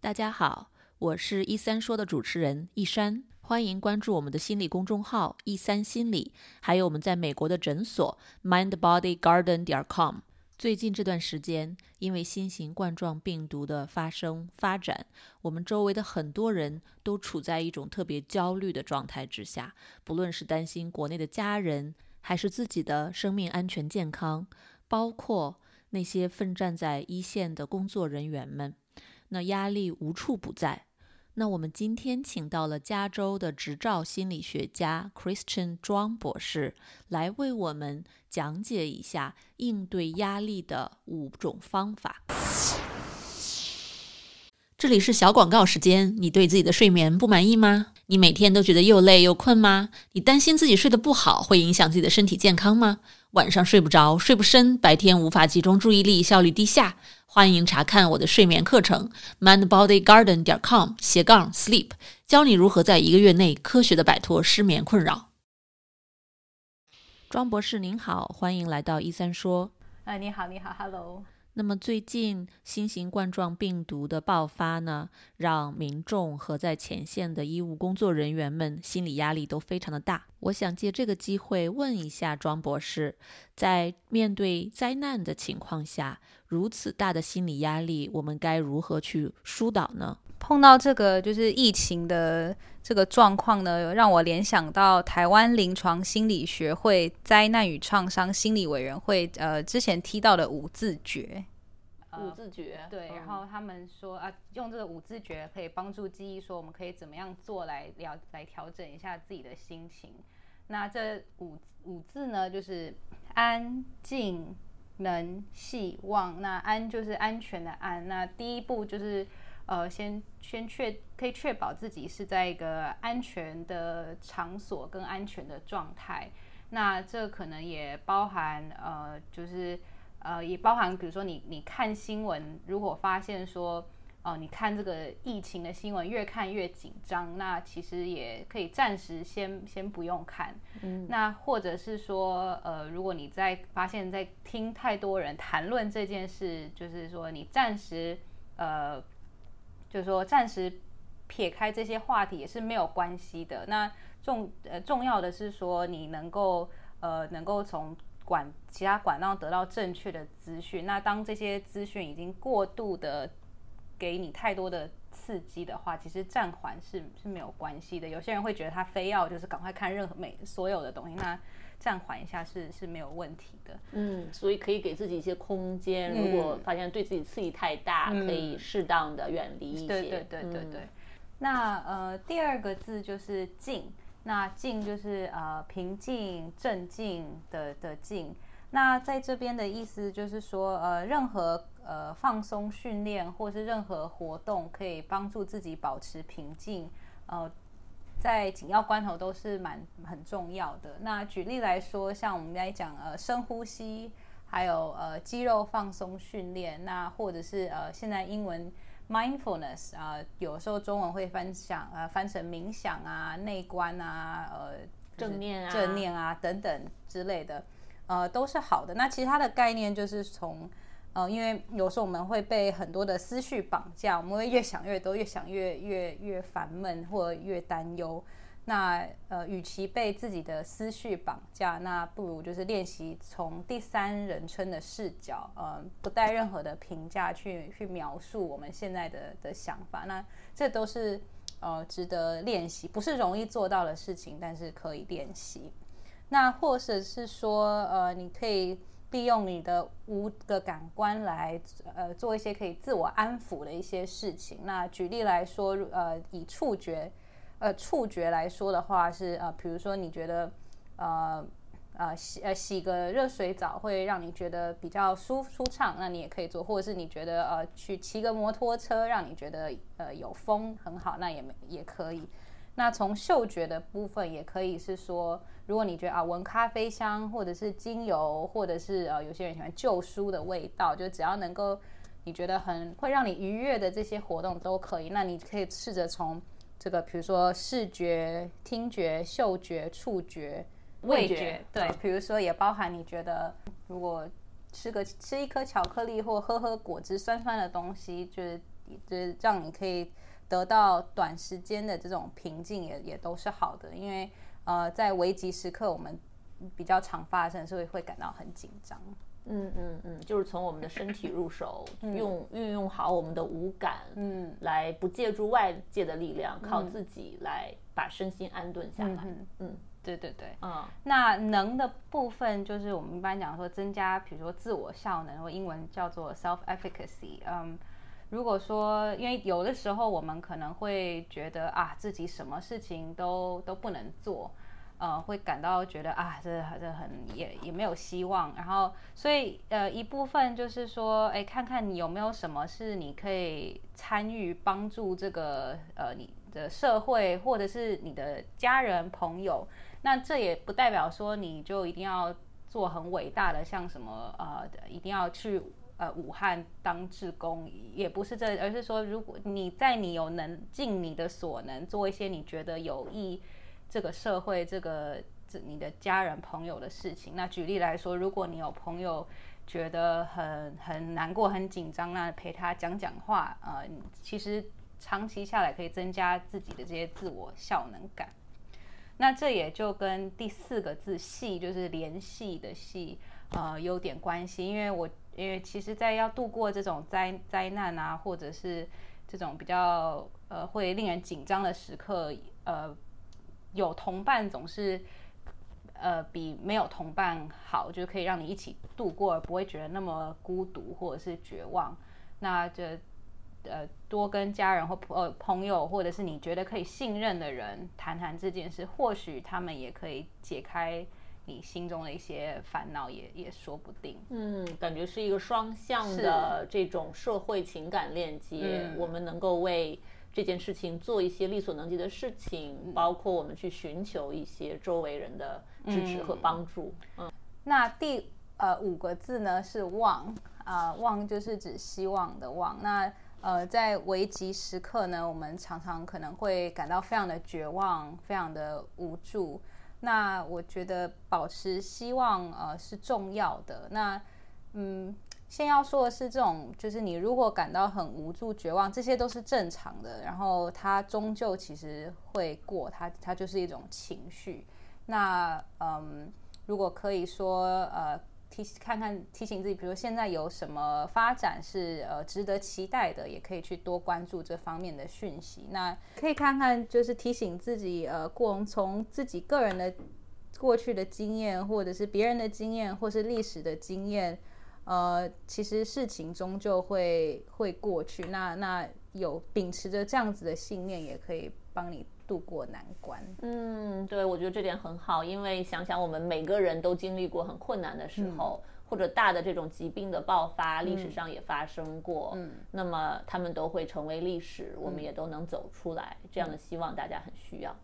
大家好，我是一三说的主持人一山，欢迎关注我们的心理公众号一三心理，还有我们在美国的诊所 mindbodygarden 点 com。最近这段时间，因为新型冠状病毒的发生发展，我们周围的很多人都处在一种特别焦虑的状态之下，不论是担心国内的家人，还是自己的生命安全健康，包括那些奋战在一线的工作人员们。那压力无处不在。那我们今天请到了加州的执照心理学家 Christian 庄博士，来为我们讲解一下应对压力的五种方法。这里是小广告时间。你对自己的睡眠不满意吗？你每天都觉得又累又困吗？你担心自己睡得不好会影响自己的身体健康吗？晚上睡不着，睡不深，白天无法集中注意力，效率低下。欢迎查看我的睡眠课程，mindbodygarden 点 com 斜杠 sleep，教你如何在一个月内科学的摆脱失眠困扰。庄博士您好，欢迎来到一三说。啊，你好，你好，Hello。那么最近新型冠状病毒的爆发呢，让民众和在前线的医务工作人员们心理压力都非常的大。我想借这个机会问一下庄博士，在面对灾难的情况下，如此大的心理压力，我们该如何去疏导呢？碰到这个就是疫情的这个状况呢，让我联想到台湾临床心理学会灾难与创伤心理委员会呃之前提到的五字诀。五字诀对，然后他们说啊，用这个五字诀可以帮助记忆，说我们可以怎么样做来了来调整一下自己的心情。那这五五字呢，就是安静、能、希望。那安就是安全的安。那第一步就是呃，先先确可以确保自己是在一个安全的场所跟安全的状态。那这可能也包含呃，就是。呃，也包含，比如说你你看新闻，如果发现说，哦，你看这个疫情的新闻越看越紧张，那其实也可以暂时先先不用看。嗯，那或者是说，呃，如果你在发现，在听太多人谈论这件事，就是说你暂时，呃，就是说暂时撇开这些话题也是没有关系的。那重呃重要的是说，你能够呃能够从。管其他管道得到正确的资讯，那当这些资讯已经过度的给你太多的刺激的话，其实暂缓是是没有关系的。有些人会觉得他非要就是赶快看任何每所有的东西，那暂缓一下是是没有问题的。嗯，所以可以给自己一些空间，如果发现对自己刺激太大，可以适当的远离一些。对对对对对。那呃，第二个字就是静。那静就是呃平静、镇静的的静。那在这边的意思就是说，呃，任何呃放松训练或是任何活动，可以帮助自己保持平静。呃，在紧要关头都是蛮很重要的。那举例来说，像我们来讲呃深呼吸，还有呃肌肉放松训练，那或者是呃现在英文。mindfulness 啊，有时候中文会翻想啊，翻成冥想啊、内观啊、呃正念啊、正念啊等等之类的，呃，都是好的。那其他的概念就是从呃，因为有时候我们会被很多的思绪绑架，我们会越想越多，越想越越越烦闷或越担忧。那呃，与其被自己的思绪绑架，那不如就是练习从第三人称的视角，呃，不带任何的评价去去描述我们现在的的想法。那这都是呃值得练习，不是容易做到的事情，但是可以练习。那或者是说，呃，你可以利用你的五个感官来呃做一些可以自我安抚的一些事情。那举例来说，呃，以触觉。呃，触觉来说的话是呃，比如说你觉得呃呃洗呃洗个热水澡会让你觉得比较舒舒畅，那你也可以做；或者是你觉得呃去骑个摩托车让你觉得呃有风很好，那也没也可以。那从嗅觉的部分也可以是说，如果你觉得啊闻咖啡香，或者是精油，或者是呃有些人喜欢旧书的味道，就只要能够你觉得很会让你愉悦的这些活动都可以。那你可以试着从。这个比如说视觉、听觉、嗅觉、触觉、味觉，对，比如说也包含你觉得如果吃个吃一颗巧克力或喝喝果汁酸酸的东西，就是就是让你可以得到短时间的这种平静，也也都是好的。因为呃，在危急时刻，我们比较常发生，所以会感到很紧张。嗯嗯嗯，就是从我们的身体入手，用运用好我们的五感，嗯，来不借助外界的力量，靠自己来把身心安顿下来。嗯，对对对，嗯，那能的部分就是我们一般讲说增加，比如说自我效能，或英文叫做 self efficacy。嗯，如果说因为有的时候我们可能会觉得啊，自己什么事情都都不能做。呃，会感到觉得啊，这这很也也没有希望，然后所以呃一部分就是说，哎，看看你有没有什么是你可以参与帮助这个呃你的社会或者是你的家人朋友，那这也不代表说你就一定要做很伟大的，像什么呃一定要去呃武汉当志工，也不是这，而是说如果你在你有能尽你的所能做一些你觉得有益。这个社会，这个这你的家人朋友的事情。那举例来说，如果你有朋友觉得很很难过、很紧张，那陪他讲讲话，呃，其实长期下来可以增加自己的这些自我效能感。那这也就跟第四个字“系”就是联系的“系”呃有点关系。因为我因为其实，在要度过这种灾灾难啊，或者是这种比较呃会令人紧张的时刻，呃。有同伴总是，呃，比没有同伴好，就是可以让你一起度过，而不会觉得那么孤独或者是绝望。那就，呃，多跟家人或朋朋友，或者是你觉得可以信任的人谈谈这件事，或许他们也可以解开你心中的一些烦恼，也也说不定。嗯，感觉是一个双向的这种社会情感链接，我们能够为。这件事情做一些力所能及的事情，包括我们去寻求一些周围人的支持和帮助。嗯，那第呃五个字呢是望啊，望就是指希望的望。那呃在危急时刻呢，我们常常可能会感到非常的绝望，非常的无助。那我觉得保持希望呃是重要的。那嗯。先要说的是，这种就是你如果感到很无助、绝望，这些都是正常的。然后它终究其实会过，它它就是一种情绪。那嗯，如果可以说呃提看看提醒自己，比如现在有什么发展是呃值得期待的，也可以去多关注这方面的讯息。那可以看看就是提醒自己呃过从自己个人的过去的经验，或者是别人的经验，或是历史的经验。呃，其实事情终究会会过去。那那有秉持着这样子的信念，也可以帮你度过难关。嗯，对，我觉得这点很好，因为想想我们每个人都经历过很困难的时候，或者大的这种疾病的爆发，历史上也发生过。嗯，那么他们都会成为历史，我们也都能走出来。这样的希望大家很需要。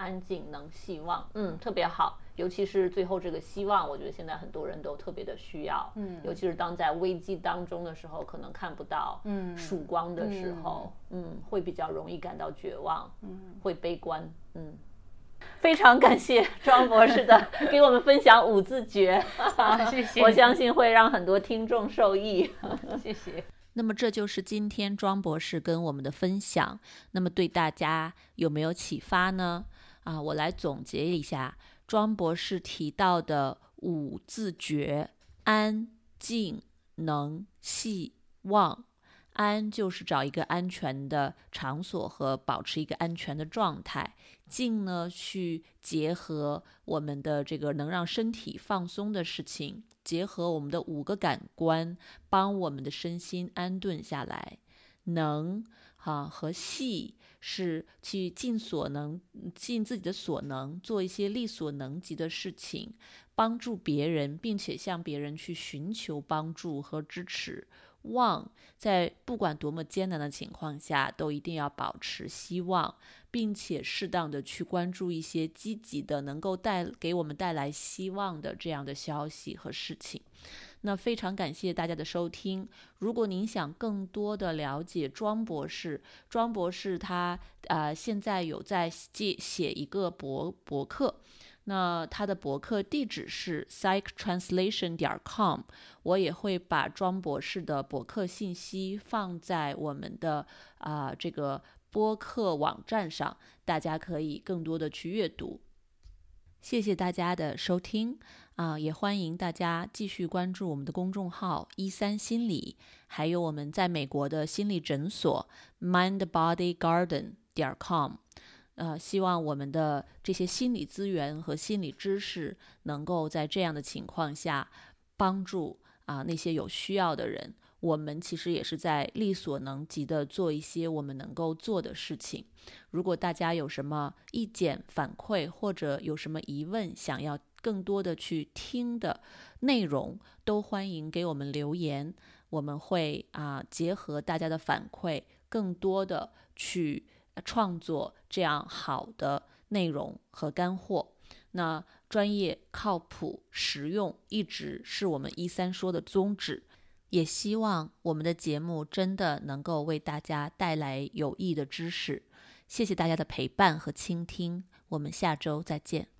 安静能希望，嗯，特别好，尤其是最后这个希望，我觉得现在很多人都特别的需要，嗯，尤其是当在危机当中的时候，可能看不到，嗯，曙光的时候，嗯，会比较容易感到绝望，嗯，会悲观，嗯，非常感谢庄博士的 给我们分享五字诀，谢谢，我相信会让很多听众受益，谢谢。那么这就是今天庄博士跟我们的分享，那么对大家有没有启发呢？啊，我来总结一下庄博士提到的五字诀：安、静、能、细、望。安就是找一个安全的场所和保持一个安全的状态；静呢，去结合我们的这个能让身体放松的事情，结合我们的五个感官，帮我们的身心安顿下来。能，哈和细。是去尽所能、尽自己的所能，做一些力所能及的事情，帮助别人，并且向别人去寻求帮助和支持。望，在不管多么艰难的情况下，都一定要保持希望，并且适当的去关注一些积极的、能够带给我们带来希望的这样的消息和事情。那非常感谢大家的收听。如果您想更多的了解庄博士，庄博士他呃现在有在写写一个博博客，那他的博客地址是 psychtranslation 点 com，我也会把庄博士的博客信息放在我们的啊这个播客网站上，大家可以更多的去阅读。谢谢大家的收听啊，也欢迎大家继续关注我们的公众号一三心理，还有我们在美国的心理诊所 mindbodygarden 点 com。呃，希望我们的这些心理资源和心理知识，能够在这样的情况下帮助啊那些有需要的人。我们其实也是在力所能及的做一些我们能够做的事情。如果大家有什么意见反馈，或者有什么疑问，想要更多的去听的内容，都欢迎给我们留言。我们会啊结合大家的反馈，更多的去。创作这样好的内容和干货，那专业、靠谱、实用，一直是我们一三说的宗旨。也希望我们的节目真的能够为大家带来有益的知识。谢谢大家的陪伴和倾听，我们下周再见。